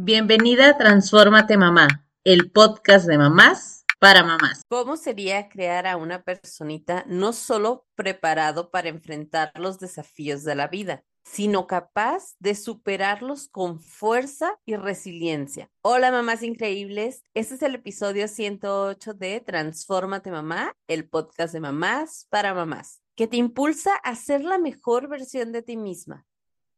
Bienvenida a Transfórmate Mamá, el podcast de mamás para mamás. ¿Cómo sería crear a una personita no solo preparado para enfrentar los desafíos de la vida, sino capaz de superarlos con fuerza y resiliencia? Hola mamás increíbles, este es el episodio 108 de Transfórmate Mamá, el podcast de mamás para mamás, que te impulsa a ser la mejor versión de ti misma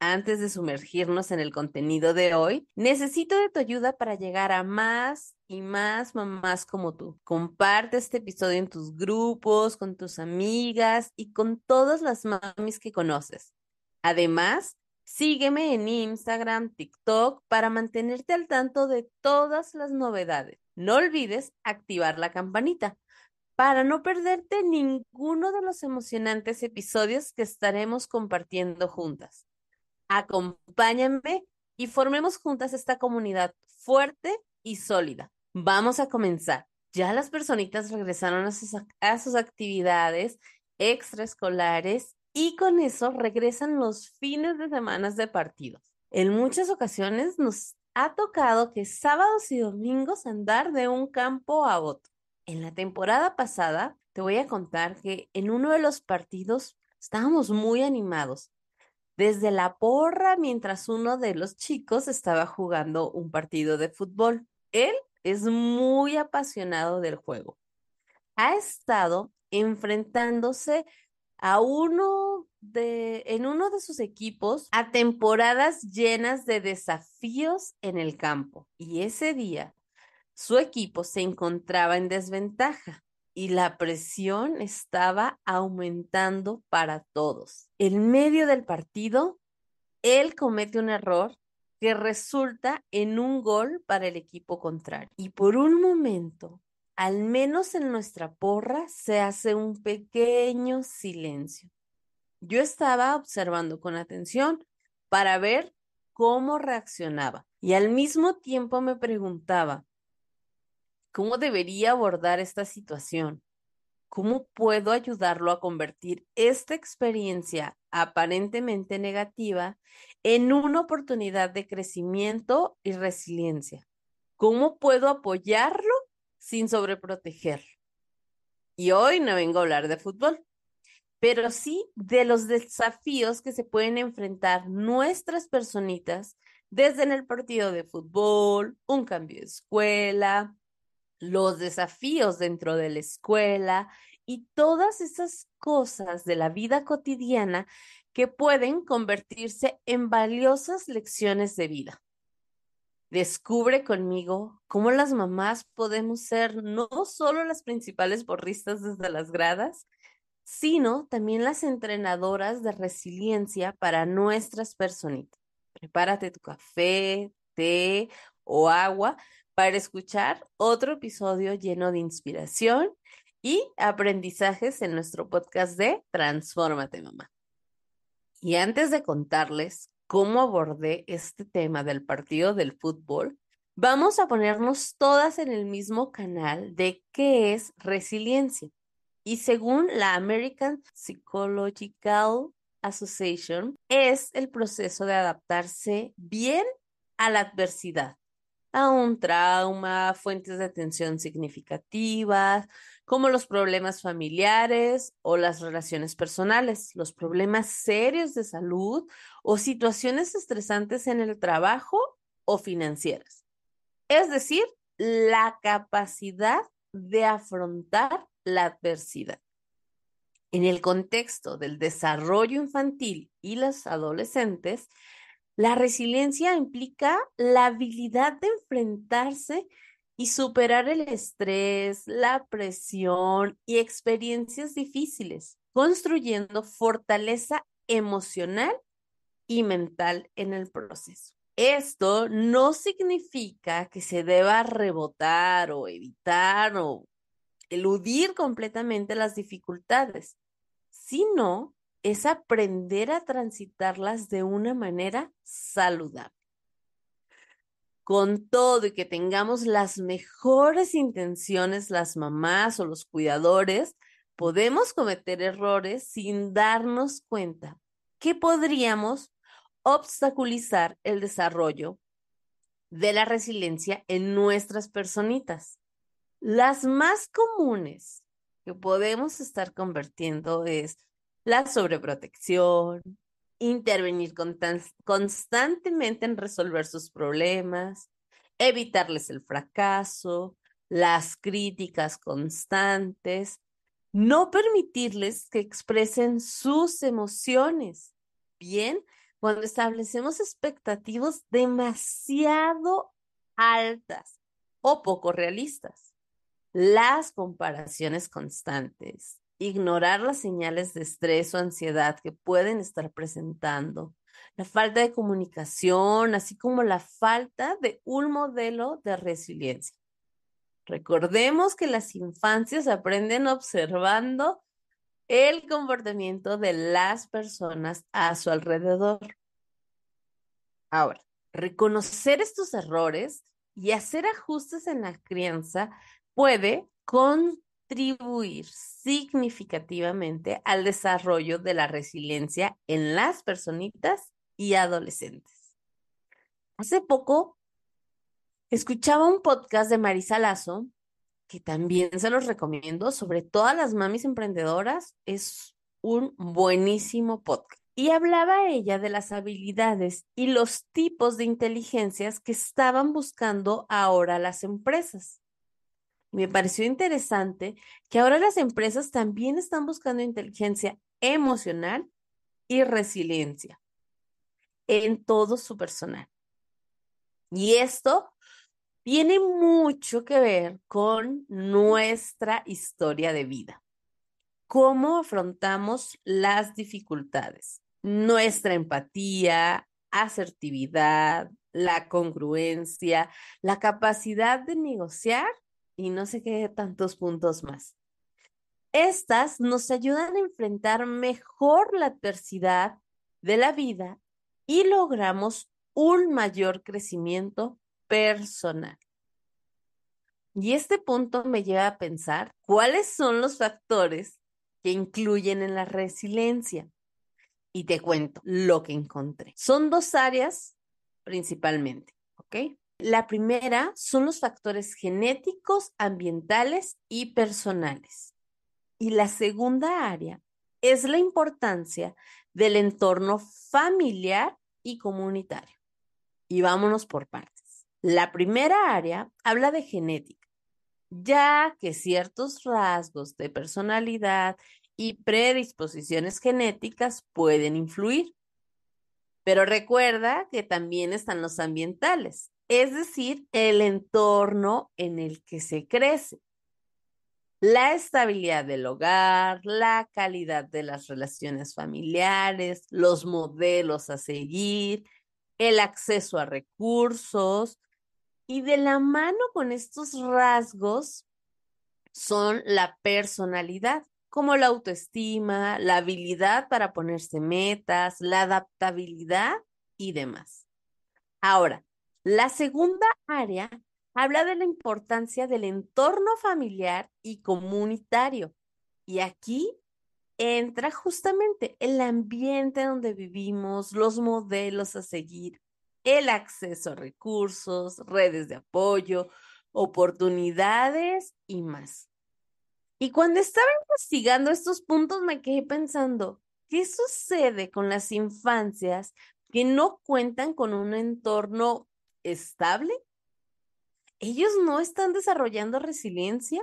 antes de sumergirnos en el contenido de hoy, necesito de tu ayuda para llegar a más y más mamás como tú. Comparte este episodio en tus grupos, con tus amigas y con todas las mamis que conoces. Además, sígueme en Instagram, TikTok para mantenerte al tanto de todas las novedades. No olvides activar la campanita para no perderte ninguno de los emocionantes episodios que estaremos compartiendo juntas acompáñame y formemos juntas esta comunidad fuerte y sólida. Vamos a comenzar. Ya las personitas regresaron a sus, a sus actividades extraescolares y con eso regresan los fines de semana de partidos. En muchas ocasiones nos ha tocado que sábados y domingos andar de un campo a otro. En la temporada pasada te voy a contar que en uno de los partidos estábamos muy animados desde la porra mientras uno de los chicos estaba jugando un partido de fútbol. Él es muy apasionado del juego. Ha estado enfrentándose a uno de, en uno de sus equipos a temporadas llenas de desafíos en el campo. Y ese día, su equipo se encontraba en desventaja y la presión estaba aumentando para todos. En medio del partido, él comete un error que resulta en un gol para el equipo contrario. Y por un momento, al menos en nuestra porra, se hace un pequeño silencio. Yo estaba observando con atención para ver cómo reaccionaba y al mismo tiempo me preguntaba, ¿Cómo debería abordar esta situación? ¿Cómo puedo ayudarlo a convertir esta experiencia aparentemente negativa en una oportunidad de crecimiento y resiliencia? ¿Cómo puedo apoyarlo sin sobreprotegerlo? Y hoy no vengo a hablar de fútbol, pero sí de los desafíos que se pueden enfrentar nuestras personitas desde en el partido de fútbol, un cambio de escuela, los desafíos dentro de la escuela y todas esas cosas de la vida cotidiana que pueden convertirse en valiosas lecciones de vida. Descubre conmigo cómo las mamás podemos ser no solo las principales borristas desde las gradas, sino también las entrenadoras de resiliencia para nuestras personitas. Prepárate tu café, té o agua para escuchar otro episodio lleno de inspiración y aprendizajes en nuestro podcast de Transfórmate Mamá. Y antes de contarles cómo abordé este tema del partido del fútbol, vamos a ponernos todas en el mismo canal de qué es resiliencia. Y según la American Psychological Association, es el proceso de adaptarse bien a la adversidad a un trauma, fuentes de tensión significativas, como los problemas familiares o las relaciones personales, los problemas serios de salud o situaciones estresantes en el trabajo o financieras. Es decir, la capacidad de afrontar la adversidad. En el contexto del desarrollo infantil y los adolescentes, la resiliencia implica la habilidad de enfrentarse y superar el estrés, la presión y experiencias difíciles, construyendo fortaleza emocional y mental en el proceso. Esto no significa que se deba rebotar o evitar o eludir completamente las dificultades, sino es aprender a transitarlas de una manera saludable. Con todo y que tengamos las mejores intenciones, las mamás o los cuidadores, podemos cometer errores sin darnos cuenta que podríamos obstaculizar el desarrollo de la resiliencia en nuestras personitas. Las más comunes que podemos estar convirtiendo es la sobreprotección, intervenir constantemente en resolver sus problemas, evitarles el fracaso, las críticas constantes, no permitirles que expresen sus emociones. Bien, cuando establecemos expectativas demasiado altas o poco realistas, las comparaciones constantes, ignorar las señales de estrés o ansiedad que pueden estar presentando, la falta de comunicación, así como la falta de un modelo de resiliencia. Recordemos que las infancias aprenden observando el comportamiento de las personas a su alrededor. Ahora, reconocer estos errores y hacer ajustes en la crianza puede contribuir significativamente al desarrollo de la resiliencia en las personitas y adolescentes. Hace poco escuchaba un podcast de Marisa Lazo, que también se los recomiendo, sobre todas las mamis emprendedoras, es un buenísimo podcast. Y hablaba ella de las habilidades y los tipos de inteligencias que estaban buscando ahora las empresas me pareció interesante que ahora las empresas también están buscando inteligencia emocional y resiliencia en todo su personal. Y esto tiene mucho que ver con nuestra historia de vida. Cómo afrontamos las dificultades, nuestra empatía, asertividad, la congruencia, la capacidad de negociar y no sé qué tantos puntos más. Estas nos ayudan a enfrentar mejor la adversidad de la vida y logramos un mayor crecimiento personal. Y este punto me lleva a pensar cuáles son los factores que incluyen en la resiliencia. Y te cuento lo que encontré. Son dos áreas principalmente, ¿ok? La primera son los factores genéticos, ambientales y personales. Y la segunda área es la importancia del entorno familiar y comunitario. Y vámonos por partes. La primera área habla de genética, ya que ciertos rasgos de personalidad y predisposiciones genéticas pueden influir. Pero recuerda que también están los ambientales, es decir, el entorno en el que se crece. La estabilidad del hogar, la calidad de las relaciones familiares, los modelos a seguir, el acceso a recursos y de la mano con estos rasgos son la personalidad, como la autoestima, la habilidad para ponerse metas, la adaptabilidad y demás. Ahora, la segunda área habla de la importancia del entorno familiar y comunitario. Y aquí entra justamente el ambiente donde vivimos, los modelos a seguir, el acceso a recursos, redes de apoyo, oportunidades y más. Y cuando estaba investigando estos puntos me quedé pensando, ¿qué sucede con las infancias que no cuentan con un entorno estable, ellos no están desarrollando resiliencia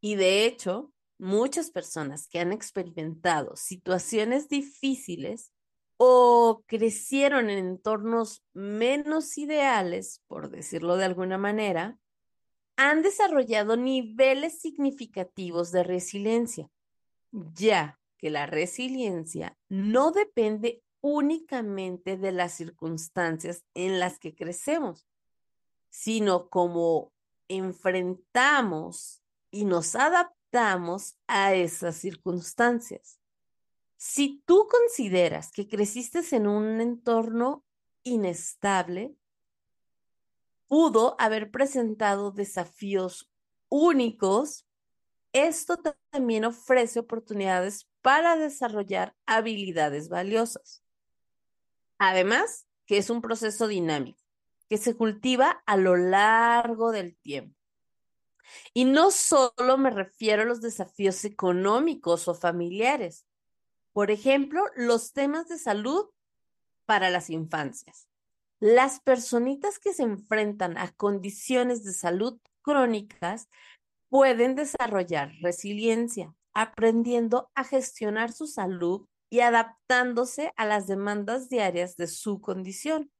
y de hecho, muchas personas que han experimentado situaciones difíciles o crecieron en entornos menos ideales, por decirlo de alguna manera, han desarrollado niveles significativos de resiliencia, ya que la resiliencia no depende únicamente de las circunstancias en las que crecemos, sino como enfrentamos y nos adaptamos a esas circunstancias. Si tú consideras que creciste en un entorno inestable, pudo haber presentado desafíos únicos, esto también ofrece oportunidades para desarrollar habilidades valiosas. Además, que es un proceso dinámico. que se cultiva a lo largo del tiempo. Y no solo me refiero a los desafíos económicos o familiares. Por ejemplo, los temas de salud para las infancias. Las personitas que se enfrentan a condiciones de salud crónicas pueden desarrollar resiliencia, aprendiendo a gestionar su salud y adaptándose a las demandas diarias de su condición.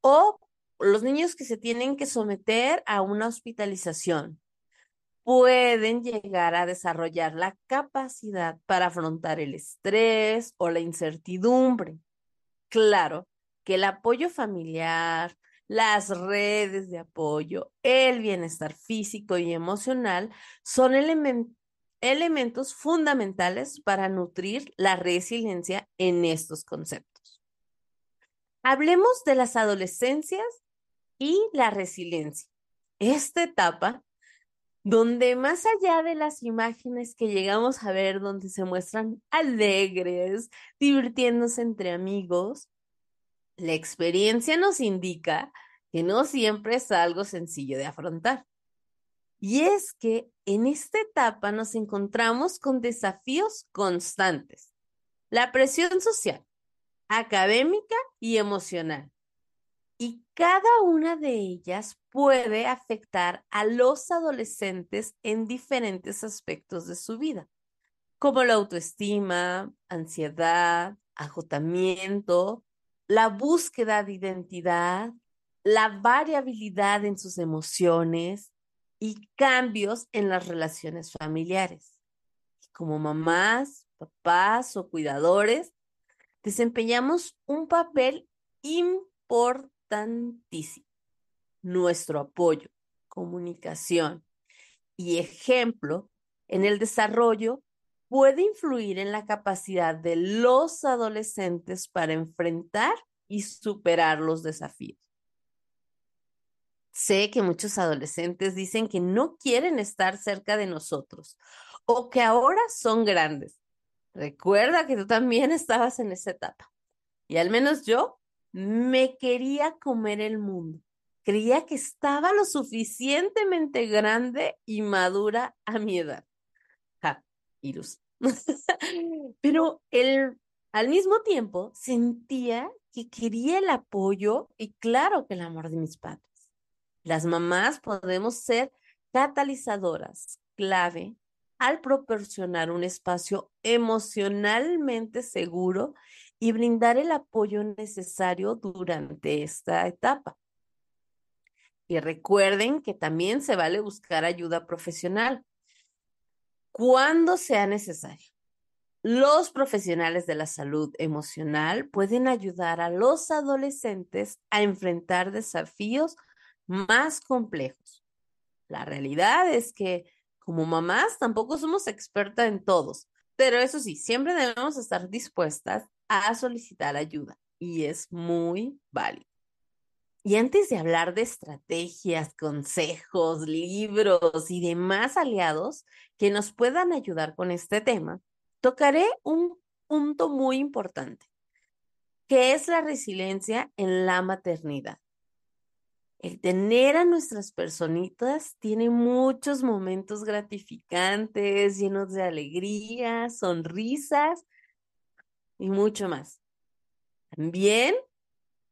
O los niños que se tienen que someter a una hospitalización pueden llegar a desarrollar la capacidad para afrontar el estrés o la incertidumbre. Claro que el apoyo familiar, las redes de apoyo, el bienestar físico y emocional son elementos fundamentales para nutrir la resiliencia en estos conceptos. Hablemos de las adolescencias y la resiliencia. Esta etapa, donde más allá de las imágenes que llegamos a ver, donde se muestran alegres, divirtiéndose entre amigos, la experiencia nos indica que no siempre es algo sencillo de afrontar. Y es que en esta etapa nos encontramos con desafíos constantes. La presión social, académica y emocional. Y cada una de ellas puede afectar a los adolescentes en diferentes aspectos de su vida, como la autoestima, ansiedad, agotamiento, la búsqueda de identidad, la variabilidad en sus emociones y cambios en las relaciones familiares. Como mamás, papás o cuidadores, desempeñamos un papel importantísimo. Nuestro apoyo, comunicación y ejemplo en el desarrollo puede influir en la capacidad de los adolescentes para enfrentar y superar los desafíos. Sé que muchos adolescentes dicen que no quieren estar cerca de nosotros o que ahora son grandes. Recuerda que tú también estabas en esa etapa. Y al menos yo me quería comer el mundo. Creía que estaba lo suficientemente grande y madura a mi edad. Ja, Irus. Pero al mismo tiempo, sentía que quería el apoyo y claro que el amor de mis padres. Las mamás podemos ser catalizadoras clave al proporcionar un espacio emocionalmente seguro y brindar el apoyo necesario durante esta etapa. Y recuerden que también se vale buscar ayuda profesional cuando sea necesario. Los profesionales de la salud emocional pueden ayudar a los adolescentes a enfrentar desafíos más complejos. La realidad es que como mamás tampoco somos expertas en todos, pero eso sí, siempre debemos estar dispuestas a solicitar ayuda y es muy válido. Y antes de hablar de estrategias, consejos, libros y demás aliados que nos puedan ayudar con este tema, tocaré un punto muy importante, que es la resiliencia en la maternidad. El tener a nuestras personitas tiene muchos momentos gratificantes, llenos de alegría, sonrisas y mucho más. También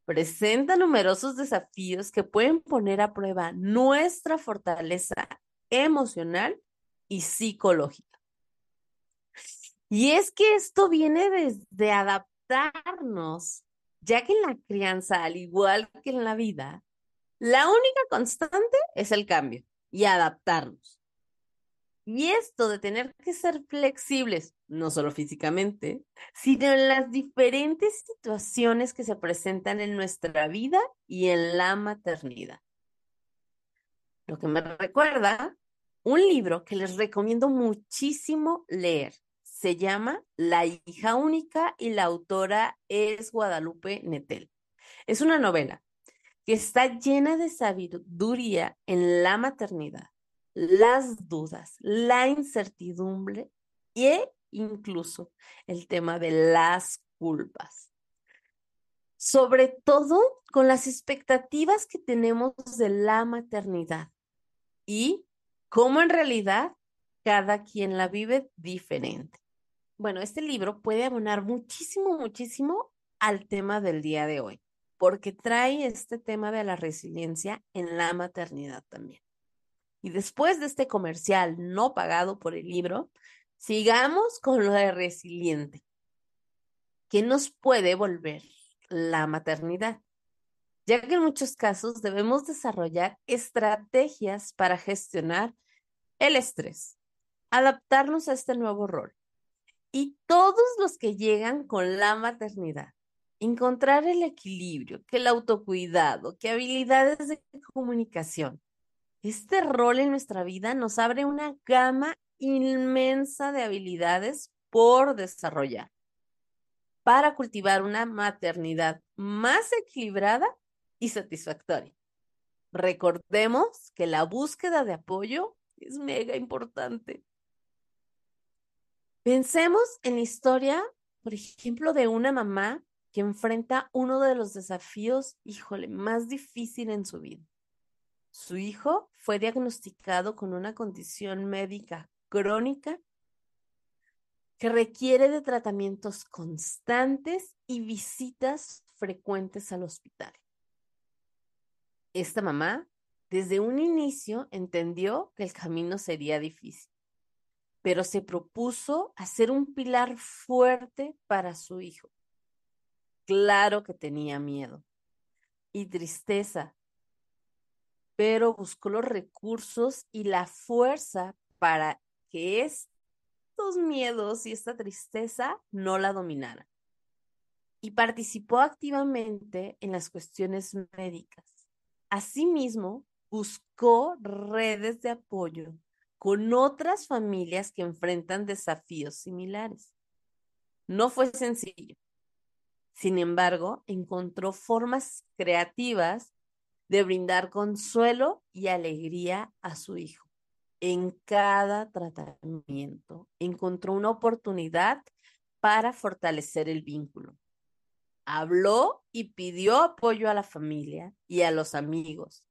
presenta numerosos desafíos que pueden poner a prueba nuestra fortaleza emocional y psicológica. Y es que esto viene desde adaptarnos, ya que en la crianza, al igual que en la vida, la única constante es el cambio y adaptarnos. Y esto de tener que ser flexibles, no solo físicamente, sino en las diferentes situaciones que se presentan en nuestra vida y en la maternidad. Lo que me recuerda un libro que les recomiendo muchísimo leer. Se llama La hija única y la autora es Guadalupe Netel. Es una novela que está llena de sabiduría en la maternidad, las dudas, la incertidumbre e incluso el tema de las culpas. sobre todo con las expectativas que tenemos de la maternidad y cómo en realidad cada quien la vive diferente. Bueno, este libro puede abonar muchísimo, muchísimo al tema del día de hoy, porque trae este tema de la resiliencia en la maternidad también. Y después de este comercial no pagado por el libro, sigamos con lo de resiliente. ¿Qué nos puede volver la maternidad? Ya que en muchos casos debemos desarrollar estrategias para gestionar el estrés, adaptarnos a este nuevo rol. Y todos los que llegan con la maternidad, encontrar el equilibrio, que el autocuidado, que habilidades de comunicación, este rol en nuestra vida nos abre una gama inmensa de habilidades por desarrollar para cultivar una maternidad más equilibrada y satisfactoria. Recordemos que la búsqueda de apoyo es mega importante. Pensemos en la historia, por ejemplo, de una mamá que enfrenta uno de los desafíos, híjole, más difícil en su vida. Su hijo fue diagnosticado con una condición médica crónica que requiere de tratamientos constantes y visitas frecuentes al hospital. Esta mamá desde un inicio entendió que el camino sería difícil, pero se propuso hacer un pilar fuerte para su hijo. Claro que tenía miedo y tristeza pero buscó los recursos y la fuerza para que estos miedos y esta tristeza no la dominaran. Y participó activamente en las cuestiones médicas. Asimismo, buscó redes de apoyo con otras familias que enfrentan desafíos similares. No fue sencillo. Sin embargo, encontró formas creativas de brindar consuelo y alegría a su hijo. En cada tratamiento encontró una oportunidad para fortalecer el vínculo. Habló y pidió apoyo a la familia y a los amigos.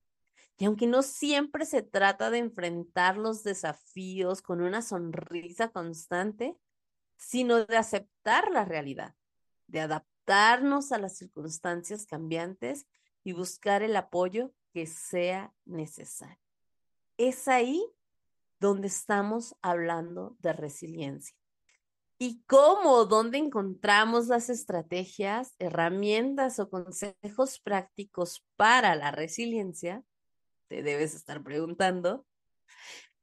Y aunque no siempre se trata de enfrentar los desafíos con una sonrisa constante, sino de aceptar la realidad, de a las circunstancias cambiantes y buscar el apoyo que sea necesario. Es ahí donde estamos hablando de resiliencia. ¿Y cómo? ¿Dónde encontramos las estrategias, herramientas o consejos prácticos para la resiliencia? Te debes estar preguntando.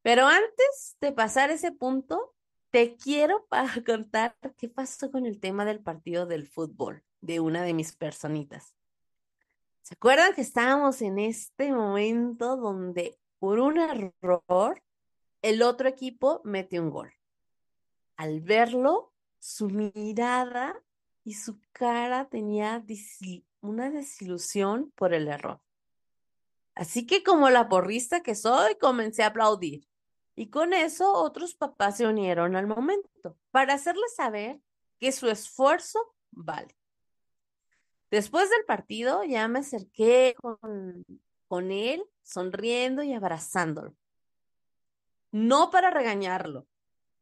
Pero antes de pasar ese punto, te quiero contar qué pasó con el tema del partido del fútbol de una de mis personitas. ¿Se acuerdan que estábamos en este momento donde por un error el otro equipo mete un gol? Al verlo, su mirada y su cara tenía una desilusión por el error. Así que como la porrista que soy, comencé a aplaudir. Y con eso otros papás se unieron al momento para hacerle saber que su esfuerzo vale. Después del partido ya me acerqué con, con él, sonriendo y abrazándolo. No para regañarlo,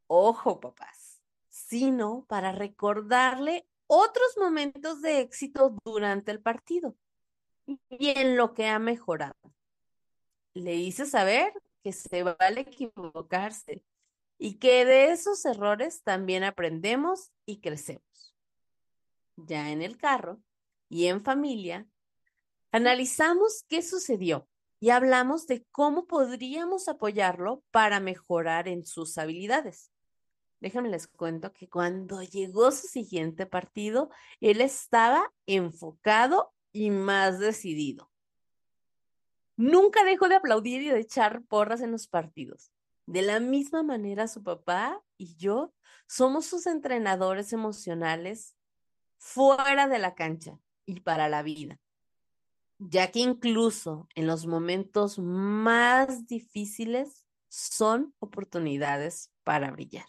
ojo papás, sino para recordarle otros momentos de éxito durante el partido y en lo que ha mejorado. Le hice saber que se vale equivocarse y que de esos errores también aprendemos y crecemos. Ya en el carro, y en familia, analizamos qué sucedió y hablamos de cómo podríamos apoyarlo para mejorar en sus habilidades. Déjenme les cuento que cuando llegó su siguiente partido, él estaba enfocado y más decidido. Nunca dejó de aplaudir y de echar porras en los partidos. De la misma manera, su papá y yo somos sus entrenadores emocionales fuera de la cancha y para la vida, ya que incluso en los momentos más difíciles son oportunidades para brillar.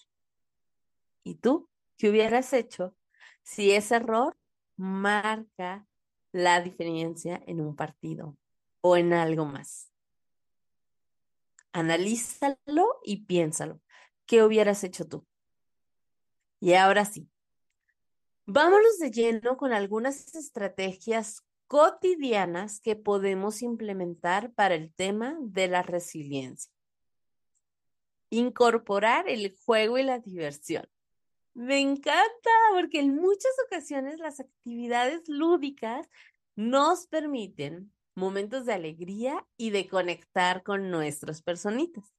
¿Y tú qué hubieras hecho si ese error marca la diferencia en un partido o en algo más. Analízalo y piénsalo. ¿Qué hubieras hecho tú? Y ahora sí, vámonos de lleno con algunas estrategias cotidianas que podemos implementar para el tema de la resiliencia. Incorporar el juego y la diversión. Me encanta porque en muchas ocasiones las actividades lúdicas nos permiten momentos de alegría y de conectar con nuestras personitas.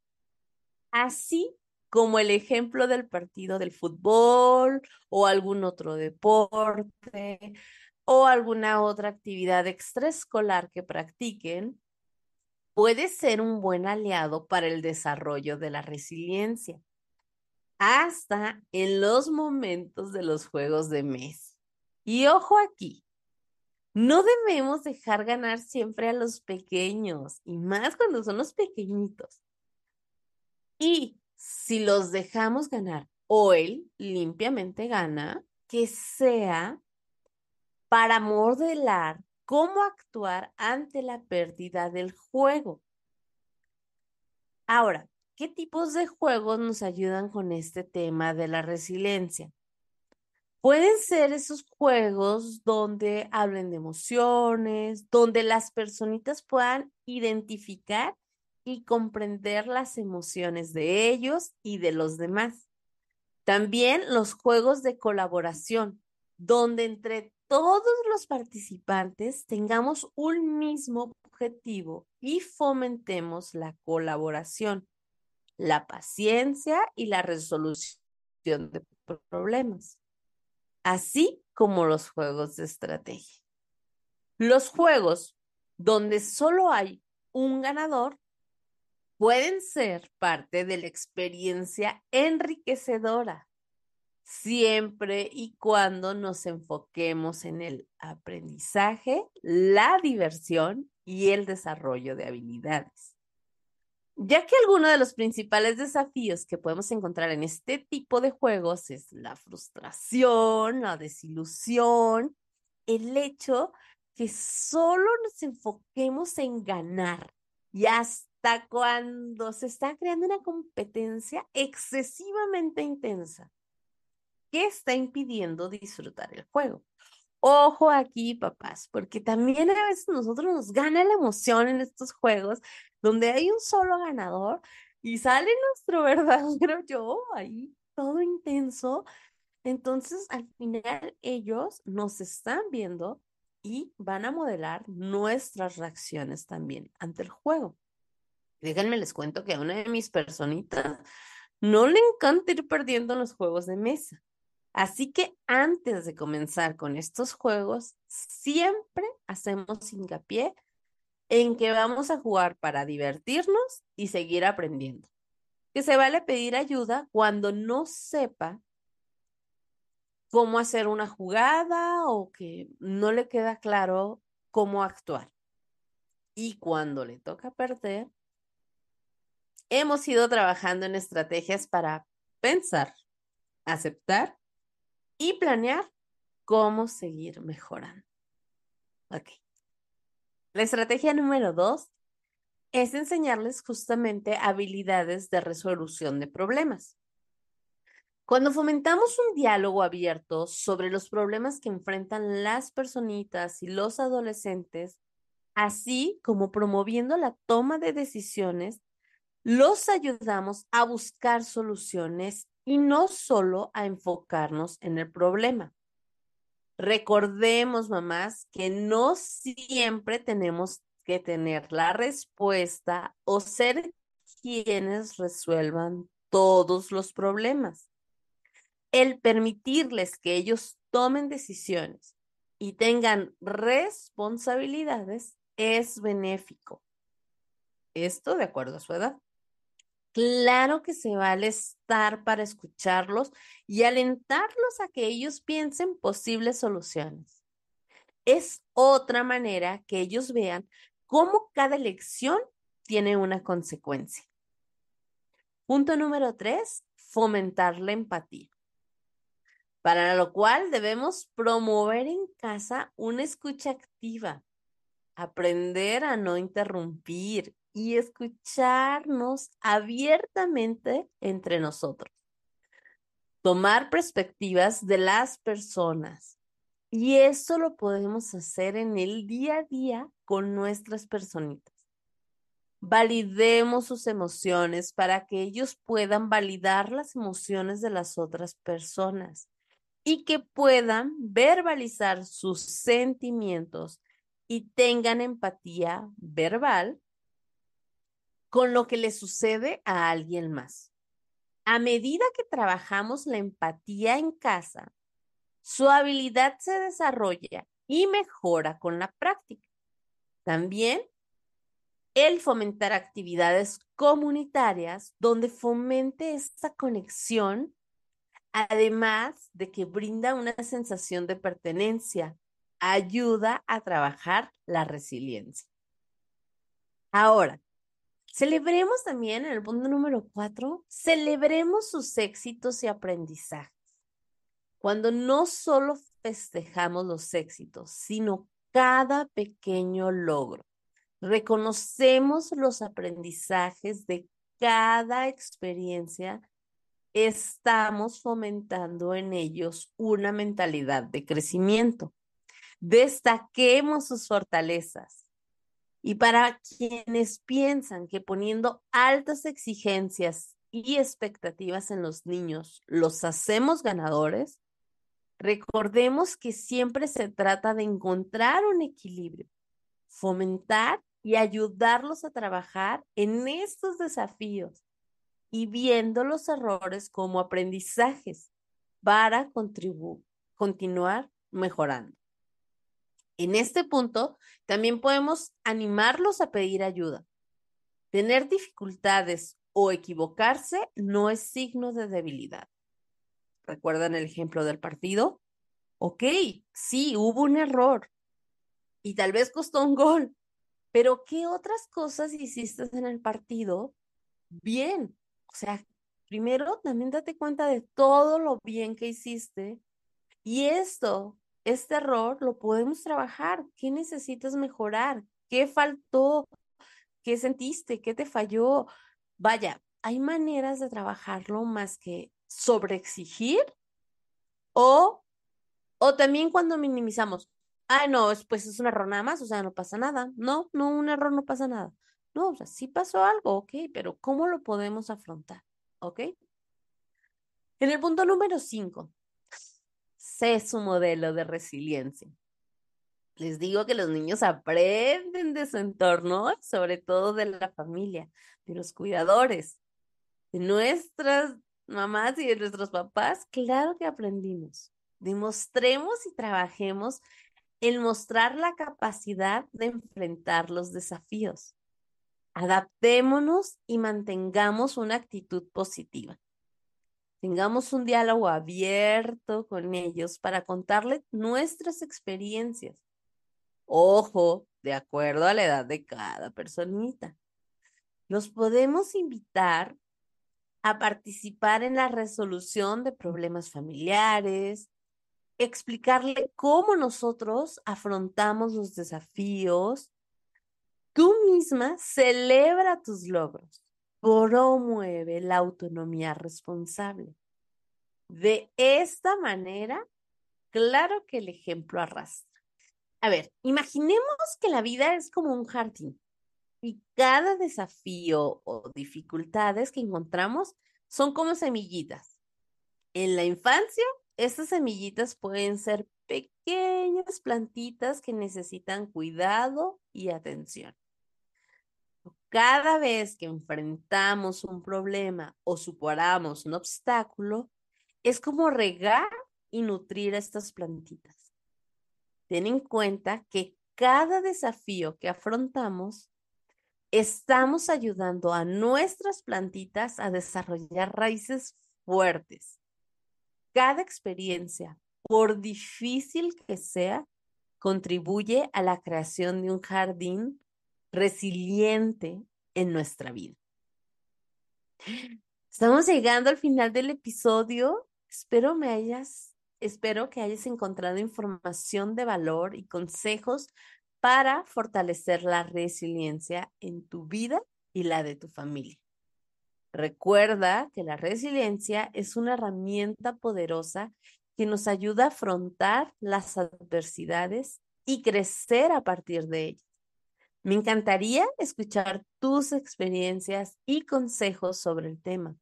Así como el ejemplo del partido del fútbol o algún otro deporte o alguna otra actividad extraescolar que practiquen, puede ser un buen aliado para el desarrollo de la resiliencia, hasta en los momentos de los juegos de mes. Y ojo aquí, no debemos dejar ganar siempre a los pequeños, y más cuando son los pequeñitos. Y si los dejamos ganar o él limpiamente gana, que sea para modelar cómo actuar ante la pérdida del juego. Ahora, ¿qué tipos de juegos nos ayudan con este tema de la resiliencia? Pueden ser esos juegos donde hablen de emociones, donde las personitas puedan identificar y comprender las emociones de ellos y de los demás. También los juegos de colaboración, donde entre todos los participantes tengamos un mismo objetivo y fomentemos la colaboración, la paciencia y la resolución de problemas, así como los juegos de estrategia. Los juegos donde solo hay un ganador pueden ser parte de la experiencia enriquecedora siempre y cuando nos enfoquemos en el aprendizaje, la diversión y el desarrollo de habilidades. Ya que alguno de los principales desafíos que podemos encontrar en este tipo de juegos es la frustración, la desilusión, el hecho que solo nos enfoquemos en ganar y hasta cuando se está creando una competencia excesivamente intensa ¿Qué está impidiendo disfrutar el juego? Ojo aquí, papás, porque también a veces nosotros nos gana la emoción en estos juegos donde hay un solo ganador y sale nuestro verdadero yo ahí todo intenso. Entonces, al final, ellos nos están viendo y van a modelar nuestras reacciones también ante el juego. Déjenme les cuento que a una de mis personitas no le encanta ir perdiendo los juegos de mesa. Así que antes de comenzar con estos juegos, siempre hacemos hincapié en que vamos a jugar para divertirnos y seguir aprendiendo. Que se vale pedir ayuda cuando no sepa cómo hacer una jugada o que no le queda claro cómo actuar. Y cuando le toca perder, hemos ido trabajando en estrategias para pensar, aceptar y planear cómo seguir mejorando. Ok. La estrategia número dos es enseñarles justamente habilidades de resolución de problemas. Cuando fomentamos un diálogo abierto sobre los problemas que enfrentan las personitas y los adolescentes, así como promoviendo la toma de decisiones, los ayudamos a buscar soluciones y no solo a enfocarnos en el problema. Recordemos, mamás, que no siempre tenemos que tener la respuesta o ser quienes resuelvan todos los problemas. El permitirles que ellos tomen decisiones y tengan responsabilidades es benéfico. Esto de acuerdo a su edad. Claro que se vale estar para escucharlos y alentarlos a que ellos piensen posibles soluciones. Es otra manera que ellos vean cómo cada elección tiene una consecuencia. Punto número tres, fomentar la empatía. para lo cual debemos promover en casa una escucha activa, aprender a no interrumpir y escucharnos abiertamente entre nosotros. Tomar perspectivas de las personas. Y eso lo podemos hacer en el día a día con nuestras personitas. Validemos sus emociones para que ellos puedan validar las emociones de las otras personas y que puedan verbalizar sus sentimientos y tengan empatía verbal con lo que le sucede a alguien más. A medida que trabajamos la empatía en casa, su habilidad se desarrolla y mejora con la práctica. También el fomentar actividades comunitarias donde fomente esta conexión, además de que brinda una sensación de pertenencia, ayuda a trabajar la resiliencia. Ahora, celebremos también en el punto número cuatro, celebremos sus éxitos y aprendizajes. Cuando no solo festejamos los éxitos, sino cada pequeño logro. Reconocemos los aprendizajes de cada experiencia, estamos fomentando en ellos una mentalidad de crecimiento. Destaquemos sus fortalezas. Y para quienes piensan que poniendo altas exigencias y expectativas en los niños los hacemos ganadores, recordemos que siempre se trata de encontrar un equilibrio, fomentar y ayudarlos a trabajar en estos desafíos y viendo los errores como aprendizajes para continuar mejorando. En este punto, también podemos animarlos a pedir ayuda. Tener dificultades o equivocarse no es signo de debilidad. ¿Recuerdan el ejemplo del partido? Ok, sí, hubo un error y tal vez costó un gol, pero ¿qué otras cosas hiciste en el partido? Bien, o sea, primero también date cuenta de todo lo bien que hiciste y esto este error lo podemos trabajar. ¿Qué necesitas mejorar? ¿Qué faltó? ¿Qué sentiste? ¿Qué te falló? Vaya, hay maneras de trabajarlo más que sobreexigir o, o también cuando minimizamos. Ah, no, pues es un error nada más, o sea, no pasa nada. No, no, un error no pasa nada. No, o sea, sí pasó algo, ok, pero ¿cómo lo podemos afrontar? ¿Ok? En el punto número cinco, sé su modelo de resiliencia. Les digo que los niños aprenden de su entorno, sobre todo de la familia, de los cuidadores, de nuestras mamás y de nuestros papás. Claro que aprendimos. Demostremos y trabajemos en mostrar la capacidad de enfrentar los desafíos. Adaptémonos y mantengamos una actitud positiva tengamos un diálogo abierto con ellos para contarles nuestras experiencias. Ojo, de acuerdo a la edad de cada personita. Los podemos invitar a participar en la resolución de problemas familiares, explicarle cómo nosotros afrontamos los desafíos. Tú misma celebra tus logros promueve la autonomía responsable. De esta manera, claro que el ejemplo arrastra. A ver, imaginemos que la vida es como un jardín y cada desafío o dificultades que encontramos son como semillitas. En la infancia, estas semillitas pueden ser pequeñas plantitas que necesitan cuidado y atención. Cada vez que enfrentamos un problema o superamos un obstáculo, es como regar y nutrir a estas plantitas. Ten en cuenta que cada desafío que afrontamos, estamos ayudando a nuestras plantitas a desarrollar raíces fuertes. Cada experiencia, por difícil que sea, contribuye a la creación de un jardín resiliente en nuestra vida. Estamos llegando al final del episodio. Espero me hayas espero que hayas encontrado información de valor y consejos para fortalecer la resiliencia en tu vida y la de tu familia. Recuerda que la resiliencia es una herramienta poderosa que nos ayuda a afrontar las adversidades y crecer a partir de ellas. Me encantaría escuchar tus experiencias y consejos sobre el tema.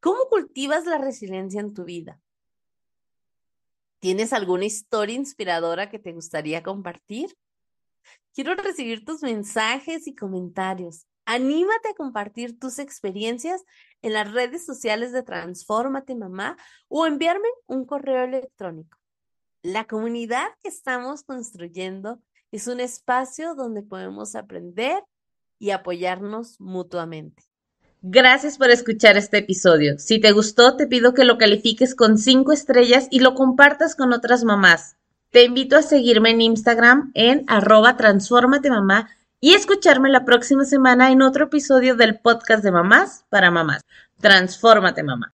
¿Cómo cultivas la resiliencia en tu vida? ¿Tienes alguna historia inspiradora que te gustaría compartir? Quiero recibir tus mensajes y comentarios. Anímate a compartir tus experiencias en las redes sociales de Transfórmate Mamá o enviarme un correo electrónico. La comunidad que estamos construyendo es un espacio donde podemos aprender y apoyarnos mutuamente. Gracias por escuchar este episodio. Si te gustó, te pido que lo califiques con cinco estrellas y lo compartas con otras mamás. Te invito a seguirme en Instagram en arroba mamá y escucharme la próxima semana en otro episodio del podcast de mamás para mamás. Transfórmate mamá.